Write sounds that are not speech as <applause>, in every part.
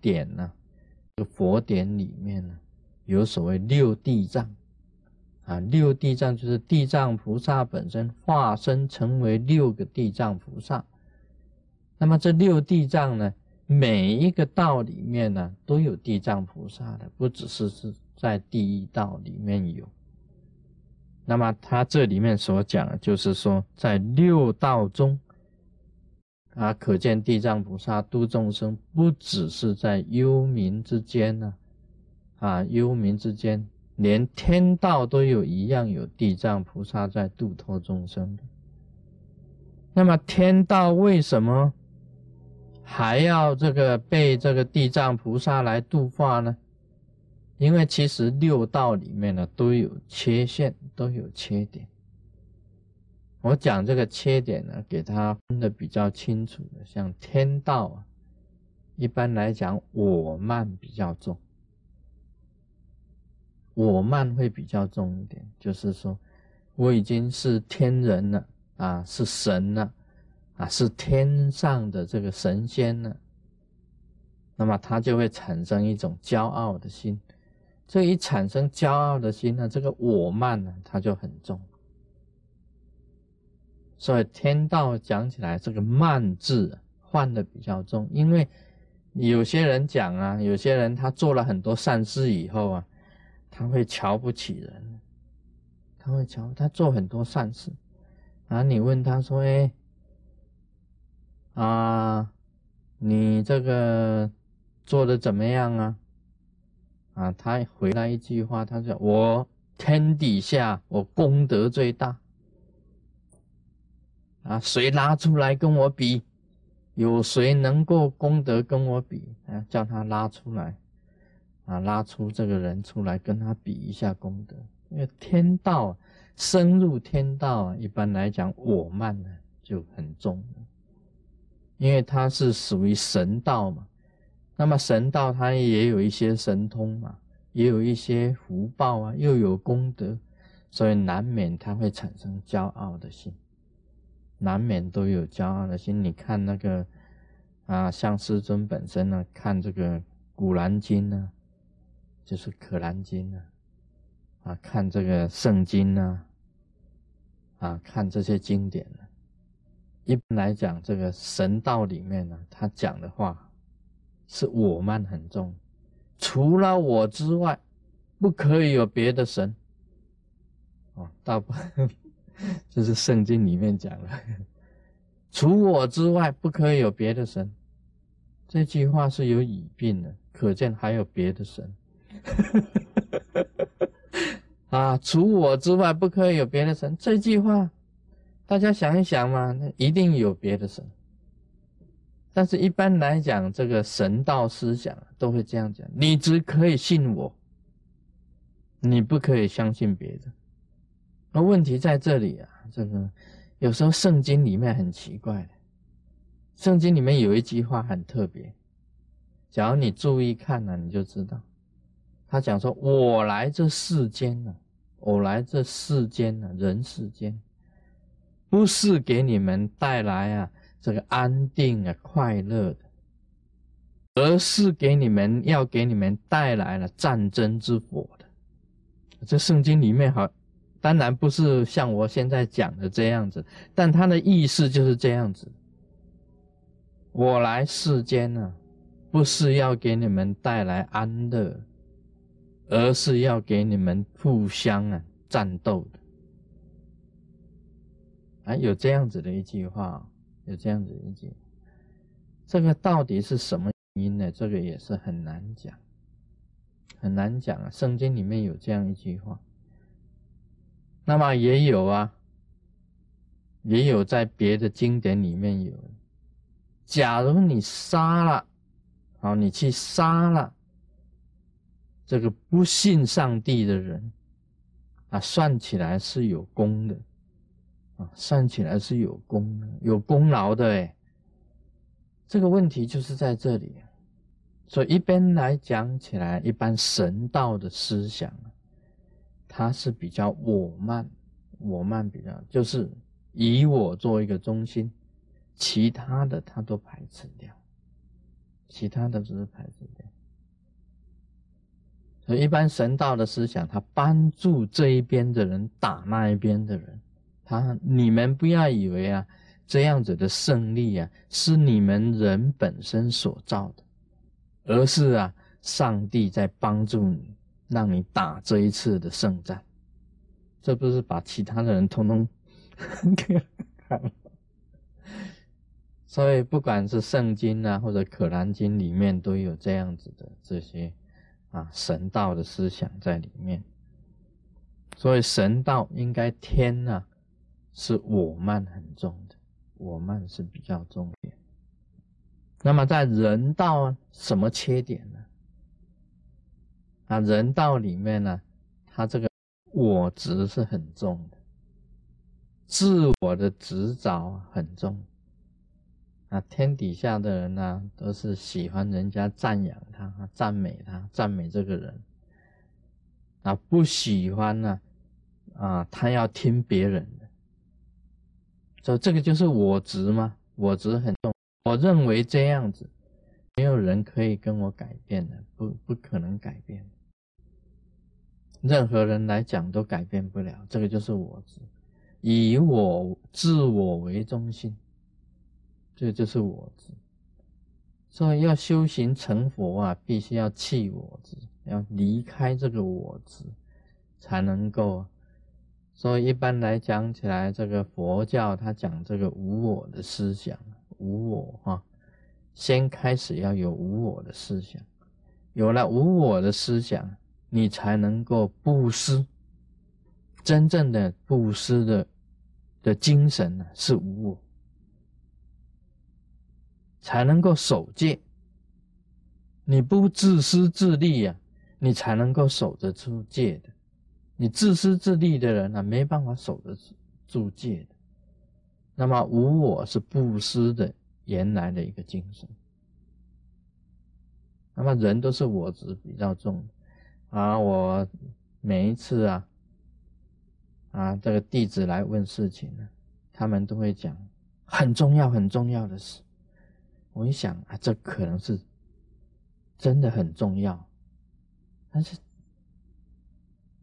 典呢，这个佛典里面呢，有所谓六地藏，啊，六地藏就是地藏菩萨本身化身成为六个地藏菩萨。那么这六地藏呢，每一个道里面呢，都有地藏菩萨的，不只是是在第一道里面有。那么他这里面所讲，就是说在六道中，啊，可见地藏菩萨度众生，不只是在幽冥之间呢，啊，幽冥之间，连天道都有一样有地藏菩萨在度脱众生的。那么天道为什么还要这个被这个地藏菩萨来度化呢？因为其实六道里面呢都有缺陷，都有缺点。我讲这个缺点呢，给它分的比较清楚的，像天道啊，一般来讲我慢比较重，我慢会比较重一点。就是说，我已经是天人了啊，是神了啊，是天上的这个神仙了，那么他就会产生一种骄傲的心。这一产生骄傲的心呢，这个我慢呢，它就很重。所以天道讲起来，这个慢字换的比较重，因为有些人讲啊，有些人他做了很多善事以后啊，他会瞧不起人，他会瞧他做很多善事，然后你问他说：“哎，啊，你这个做的怎么样啊？”啊，他回来一句话，他说：“我天底下我功德最大，啊，谁拉出来跟我比？有谁能够功德跟我比？啊，叫他拉出来，啊，拉出这个人出来跟他比一下功德。因为天道深入天道啊，一般来讲我慢呢就很重，因为他是属于神道嘛。”那么神道它也有一些神通嘛，也有一些福报啊，又有功德，所以难免它会产生骄傲的心，难免都有骄傲的心。你看那个啊，像师尊本身呢，看这个《古兰经》呢，就是《可兰经》呢，啊，看这个圣经呢，啊，看这些经典呢，一般来讲，这个神道里面呢，他讲的话。是我慢很重，除了我之外，不可以有别的神。哦，大部分这是圣经里面讲的，除我之外不可以有别的神。这句话是有语病的，可见还有别的神。<laughs> 啊，除我之外不可以有别的神，这句话大家想一想嘛，那一定有别的神。但是，一般来讲，这个神道思想都会这样讲：你只可以信我，你不可以相信别人。问题在这里啊，这个有时候圣经里面很奇怪，圣经里面有一句话很特别，假如你注意看了，你就知道，他讲说：“我来这世间呢，我来这世间呢，人世间，不是给你们带来啊。”这个安定啊，快乐的，而是给你们要给你们带来了战争之火的。这圣经里面好，当然不是像我现在讲的这样子，但他的意思就是这样子。我来世间呢，不是要给你们带来安乐，而是要给你们互相啊战斗的。啊，有这样子的一句话。有这样子一句，这个到底是什么原因呢？这个也是很难讲，很难讲啊。圣经里面有这样一句话，那么也有啊，也有在别的经典里面有。假如你杀了，好，你去杀了这个不信上帝的人，啊，算起来是有功的。啊，算起来是有功的、有功劳的哎。这个问题就是在这里，所以一般来讲起来，一般神道的思想，他是比较我慢，我慢比较就是以我做一个中心，其他的他都排斥掉。其他的只是排斥掉。所以一般神道的思想，他帮助这一边的人打那一边的人。他你们不要以为啊，这样子的胜利啊，是你们人本身所造的，而是啊，上帝在帮助你，让你打这一次的胜战。这不是把其他的人通通 <laughs> 给看了。所以不管是圣经啊，或者可兰经里面，都有这样子的这些啊神道的思想在里面。所以神道应该天啊。是我慢很重的，我慢是比较重点。那么在人道什么缺点呢？啊人道里面呢，他这个我执是很重的，自我的执着很重。啊，天底下的人呢，都是喜欢人家赞扬他、赞美他、赞美这个人。啊，不喜欢呢，啊，他要听别人。的，所以这个就是我执吗？我执很重，我认为这样子，没有人可以跟我改变的，不不可能改变。任何人来讲都改变不了，这个就是我执，以我自我为中心，这就是我执。所以要修行成佛啊，必须要弃我执，要离开这个我执，才能够。所以一般来讲起来，这个佛教他讲这个无我的思想，无我哈，先开始要有无我的思想，有了无我的思想，你才能够布施。真正的布施的的精神呢，是无我，才能够守戒。你不自私自利呀，你才能够守得住戒的。你自私自利的人呢，没办法守得住戒的。那么无我是布施的原来的一个精神。那么人都是我执比较重，啊，我每一次啊，啊，这个弟子来问事情呢，他们都会讲很重要很重要的事。我一想啊，这可能是真的很重要，但是。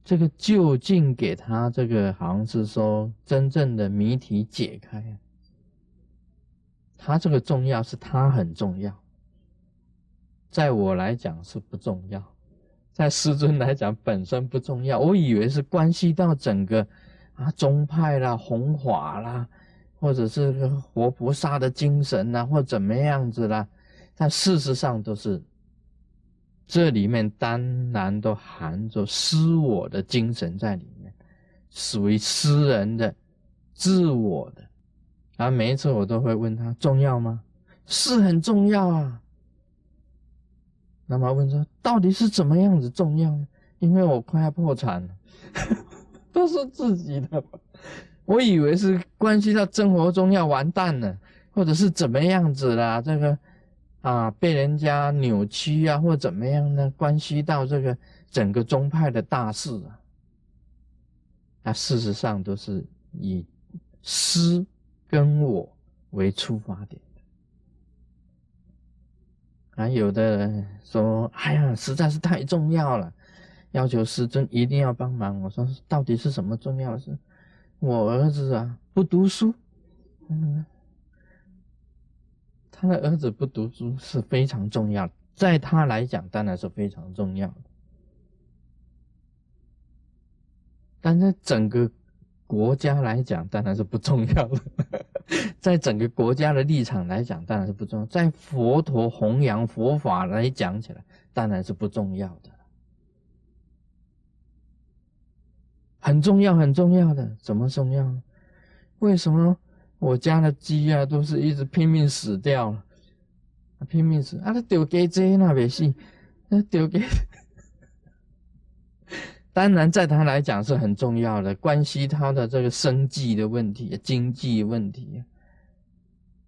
这个究竟给他这个好像是说真正的谜题解开，他这个重要是他很重要，在我来讲是不重要，在 <laughs> 师尊来讲本身不重要。我以为是关系到整个啊宗派啦、弘法啦，或者是活菩萨的精神呐，或怎么样子啦，但事实上都是。这里面当然都含着私我的精神在里面，属于私人的、自我的。啊每一次我都会问他：重要吗？是很重要啊。那么问说：到底是怎么样子重要呢？因为我快要破产了，<laughs> 都是自己的。我以为是关系到生活中要完蛋了，或者是怎么样子啦，这个。啊，被人家扭曲啊，或怎么样呢？关系到这个整个宗派的大事啊，那事实上都是以师跟我为出发点。啊，有的人说：“哎呀，实在是太重要了，要求师尊一定要帮忙。”我说：“到底是什么重要的事？我儿子啊，不读书。”嗯。他的儿子不读书是非常重要，在他来讲当然是非常重要的，但在整个国家来讲当然是不重要的，<laughs> 在整个国家的立场来讲当然是不重要，在佛陀弘扬佛法来讲起来当然是不重要的，很重要很重要的，怎么重要？为什么？我家的鸡啊，都是一直拼命死掉了，拼命死啊！他丢给这那边信，那丢给，当然在他来讲是很重要的，关系他的这个生计的问题、经济问题。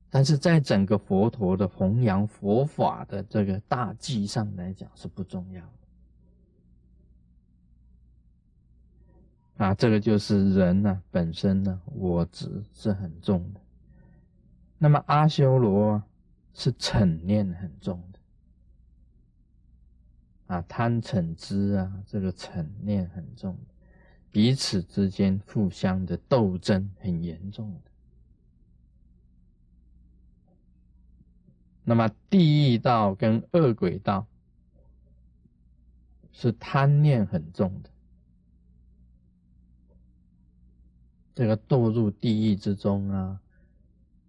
但是在整个佛陀的弘扬佛法的这个大计上来讲是不重要的。啊，这个就是人呢本身呢，我执是很重的。那么阿修罗是嗔念很重的，啊，贪嗔痴啊，这个嗔念很重，彼此之间互相的斗争很严重的。那么地狱道跟恶鬼道是贪念很重的，这个堕入地狱之中啊，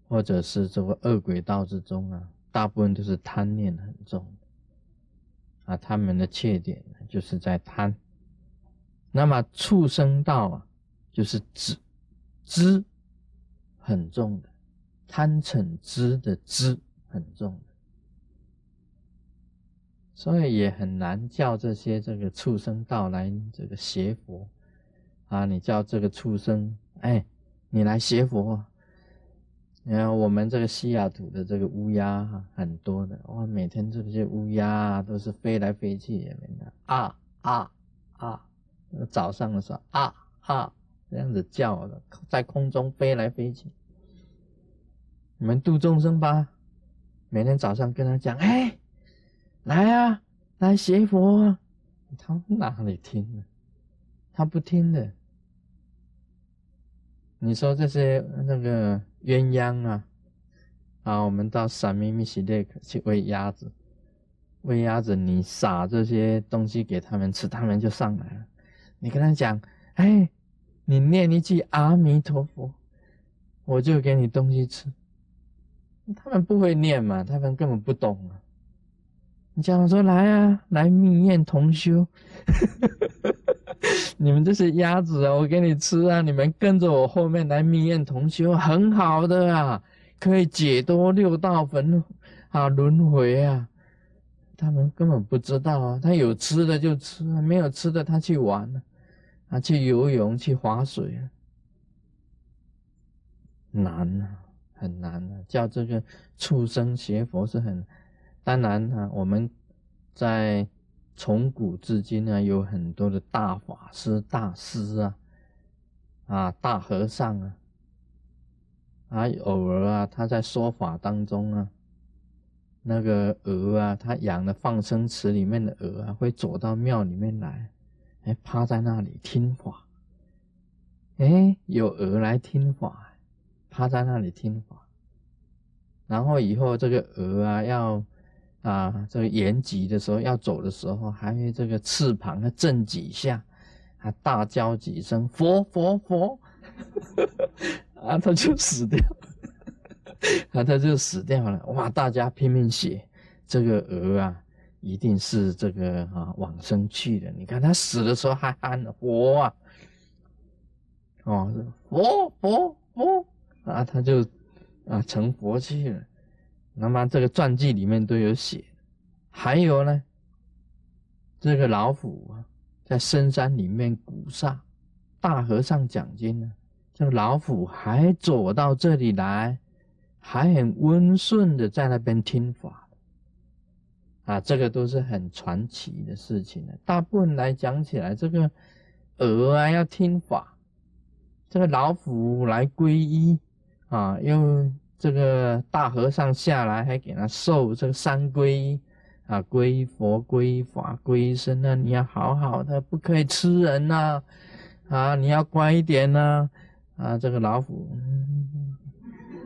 或者是这个恶鬼道之中啊，大部分都是贪念很重。啊，他们的缺点，就是在贪。那么畜生道啊，就是知知很重的，贪嗔知的知很重的，所以也很难叫这些这个畜生道来这个学佛啊。你叫这个畜生，哎，你来学佛。你看我们这个西雅图的这个乌鸦很多的哇，每天这些乌鸦都是飞来飞去的，啊啊啊！早上的时候啊啊这样子叫的，在空中飞来飞去。你们度众生吧，每天早上跟他讲，哎，来啊，来学佛啊，他哪里听呢？他不听的。你说这些那个。鸳鸯啊，啊，我们到萨米米西列克去喂鸭子，喂鸭子，你撒这些东西给他们吃，他们就上来了。你跟他讲，哎，你念一句阿弥陀佛，我就给你东西吃。他们不会念嘛，他们根本不懂啊。你讲说来啊，来密宴同修。<laughs> <laughs> 你们这些鸭子啊，我给你吃啊！你们跟着我后面来密宴同修，很好的啊，可以解脱六道轮啊轮回啊。他们根本不知道啊，他有吃的就吃，没有吃的他去玩，啊，去游泳去划水啊，难啊，很难啊！叫这个畜生学佛是很，当然啊，我们在。从古至今呢，有很多的大法师、大师啊，啊，大和尚啊，啊，偶尔啊，他在说法当中啊，那个鹅啊，他养的放生池里面的鹅啊，会走到庙里面来，哎，趴在那里听法，哎，有鹅来听法，趴在那里听法，然后以后这个鹅啊要。啊，这个延吉的时候要走的时候，还会这个翅膀要震几下，还大叫几声“佛佛佛”，<laughs> 啊，他就死掉，啊，他就死掉了。哇，大家拼命写这个鹅啊，一定是这个啊往生去的。你看他死的时候还喊佛啊，哦，佛佛佛，啊，他就啊成佛去了。那么这个传记里面都有写，还有呢，这个老虎啊，在深山里面鼓刹，大和尚讲经呢，这个老虎还走到这里来，还很温顺的在那边听法，啊，这个都是很传奇的事情呢。大部分来讲起来，这个鹅啊要听法，这个老虎来皈依啊，又。这个大和尚下来还给他受这个三皈啊，皈佛、皈法、皈僧啊，你要好好的，不可以吃人呐，啊，你要乖一点呐，啊，这个老虎，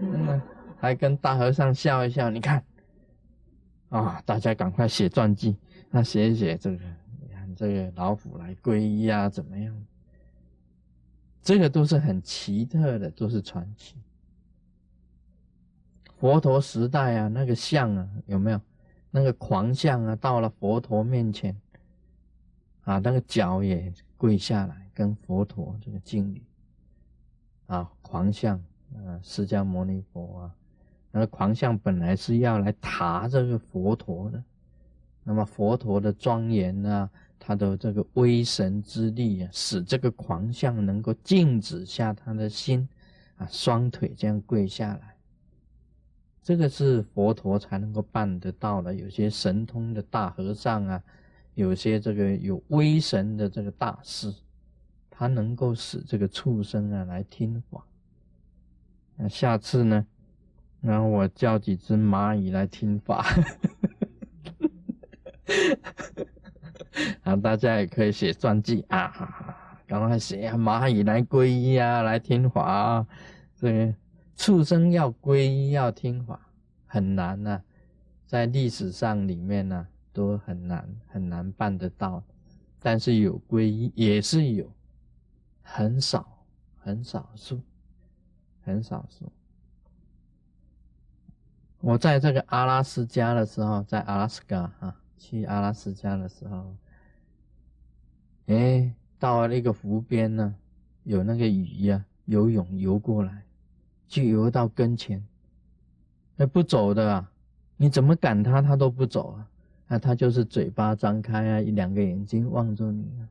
嗯，还跟大和尚笑一笑，你看，啊，大家赶快写传记，那写一写这个，你看这个老虎来皈依啊，怎么样？这个都是很奇特的，都是传奇。佛陀时代啊，那个像啊，有没有那个狂像啊？到了佛陀面前啊，那个脚也跪下来跟佛陀这个敬礼啊，狂像啊，释迦牟尼佛啊，那个狂像本来是要来塔这个佛陀的，那么佛陀的庄严啊，他的这个威神之力啊，使这个狂像能够静止下他的心啊，双腿这样跪下来。这个是佛陀才能够办得到的。有些神通的大和尚啊，有些这个有威神的这个大师，他能够使这个畜生啊来听法。那下次呢，然后我叫几只蚂蚁来听法。<laughs> 啊，大家也可以写传记啊，赶快写，蚂蚁来皈依啊，来听法啊，这个畜生要皈依要听法很难呐，在历史上里面呢都很难很难办得到，但是有皈依也是有，很少很少数，很少数。我在这个阿拉斯加的时候，在阿拉斯加哈，去阿拉斯加的时候，哎，到了那个湖边呢，有那个鱼呀，游泳游过来，就游到跟前，哎，不走的啊，你怎么赶它，它都不走啊，那它就是嘴巴张开啊，一两个眼睛望着你啊，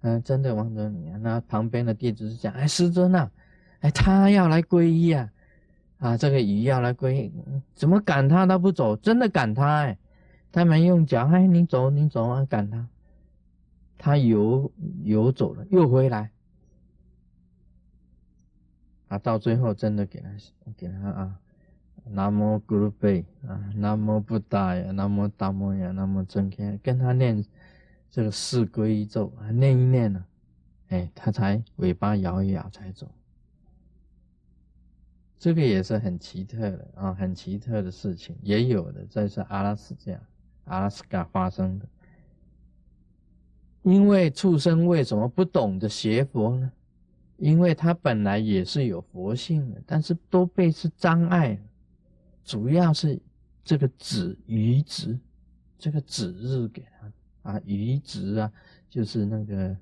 嗯，真的望着你啊。那旁边的弟子是讲，哎，师尊呐，哎，他要来皈依啊。啊，这个鱼要来皈依，怎么赶它它不走？真的赶它哎，他们用脚哎，你走你走啊，赶它，它游游走了又回来，啊，到最后真的给他给他啊，南无咕噜贝啊，南无布达呀，南无达摩呀，南无真开，跟他念这个四皈依咒，念一念呢，哎，他才尾巴摇一摇才走。这个也是很奇特的啊，很奇特的事情，也有的，这是阿拉斯加、阿拉斯加发生的。因为畜生为什么不懂得学佛呢？因为他本来也是有佛性的，但是都被是障碍，主要是这个子愚子，这个子日给他啊，愚子啊，就是那个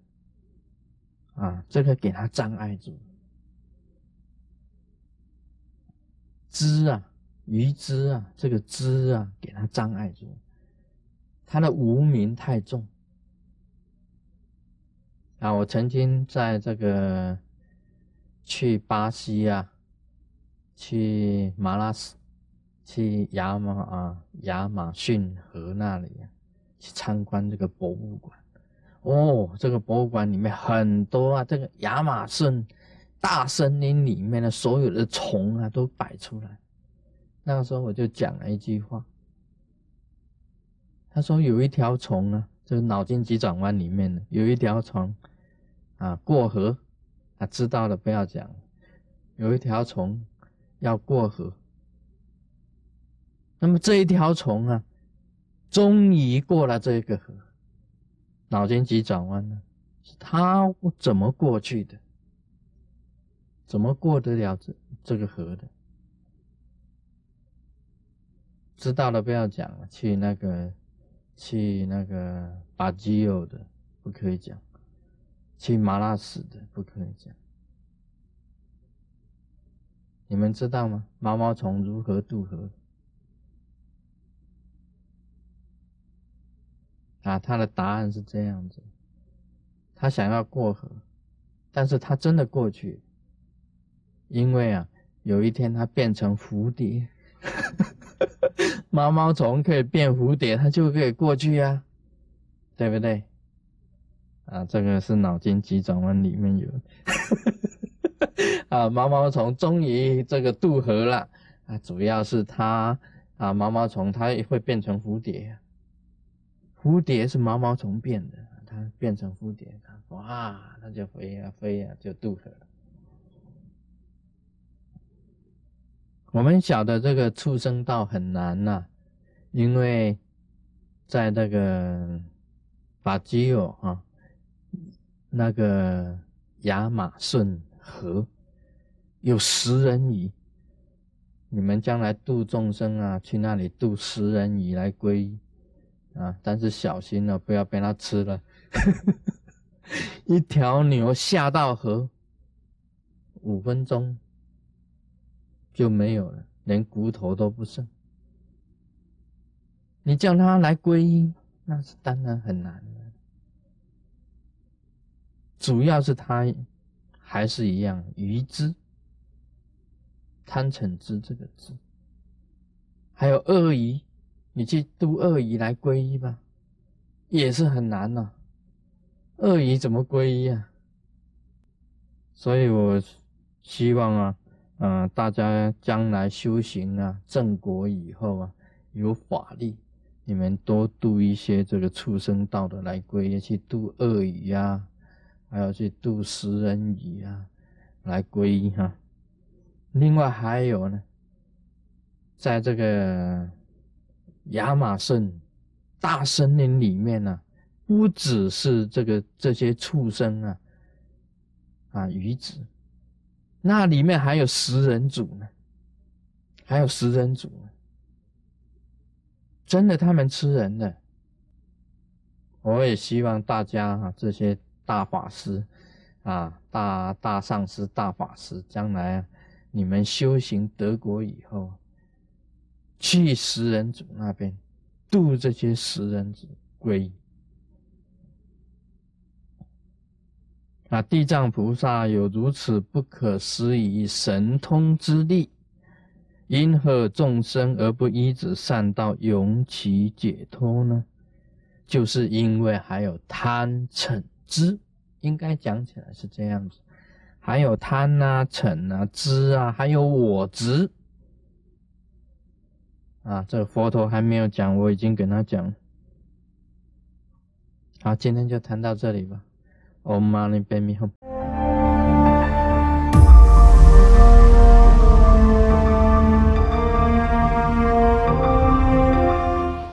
啊，这个给他障碍住。知啊，愚知啊，这个知啊，给他障碍住，他的无名太重啊！我曾经在这个去巴西啊，去马拉斯，去亚马啊亚马逊河那里啊，去参观这个博物馆。哦，这个博物馆里面很多啊，这个亚马逊。大森林里面的所有的虫啊，都摆出来。那个时候我就讲了一句话，他说有一条虫啊，就是脑筋急转弯里面的有一条虫啊，过河啊，知道了不要讲。有一条虫要过河，那么这一条虫啊，终于过了这个河。脑筋急转弯呢，是它怎么过去的？怎么过得了这这个河的？知道了不要讲了。去那个，去那个巴基欧的不可以讲，去马拉斯的不可以讲。你们知道吗？毛毛虫如何渡河？啊，他的答案是这样子：他想要过河，但是他真的过去。因为啊，有一天它变成蝴蝶，<laughs> 毛毛虫可以变蝴蝶，它就可以过去啊，对不对？啊，这个是脑筋急转弯里面有，<laughs> 啊，毛毛虫终于这个渡河了啊，主要是它啊，毛毛虫它会变成蝴蝶，蝴蝶是毛毛虫变的，它变成蝴蝶，它哇，它就飞呀飞呀，就渡河了。我们晓得这个畜生道很难呐，因为在那个巴基欧啊，那个亚马逊河有食人鱼，你们将来度众生啊，去那里度食人鱼来皈依啊，但是小心了，不要被它吃了。<laughs> 一条牛下到河，五分钟。就没有了，连骨头都不剩。你叫他来皈依，那是当然很难了。主要是他还是一样愚之，贪嗔之这个字，还有恶疑，你去度恶疑来皈依吧，也是很难呐。恶疑怎么皈依啊？所以我希望啊。嗯，大家将来修行啊，正果以后啊，有法力，你们多度一些这个畜生道的来皈依，去度恶语啊，还有去度食人鱼啊，来皈依哈。另外还有呢，在这个亚马逊大森林里面呢，不只是这个这些畜生啊，啊鱼子，那里面还有食人族呢，还有食人族，真的他们吃人的。我也希望大家啊，这些大法师啊，大大上师、大法师，将来。你们修行得果以后，去食人族那边度这些食人族归。啊，地藏菩萨有如此不可思议神通之力，因何众生而不依止善道，永其解脱呢？就是因为还有贪嗔知，应该讲起来是这样子。还有贪啊、嗔啊、知啊，还有我知啊，这个佛陀还没有讲，我已经跟他讲。好，今天就谈到这里吧。Om Mani Padme Hum。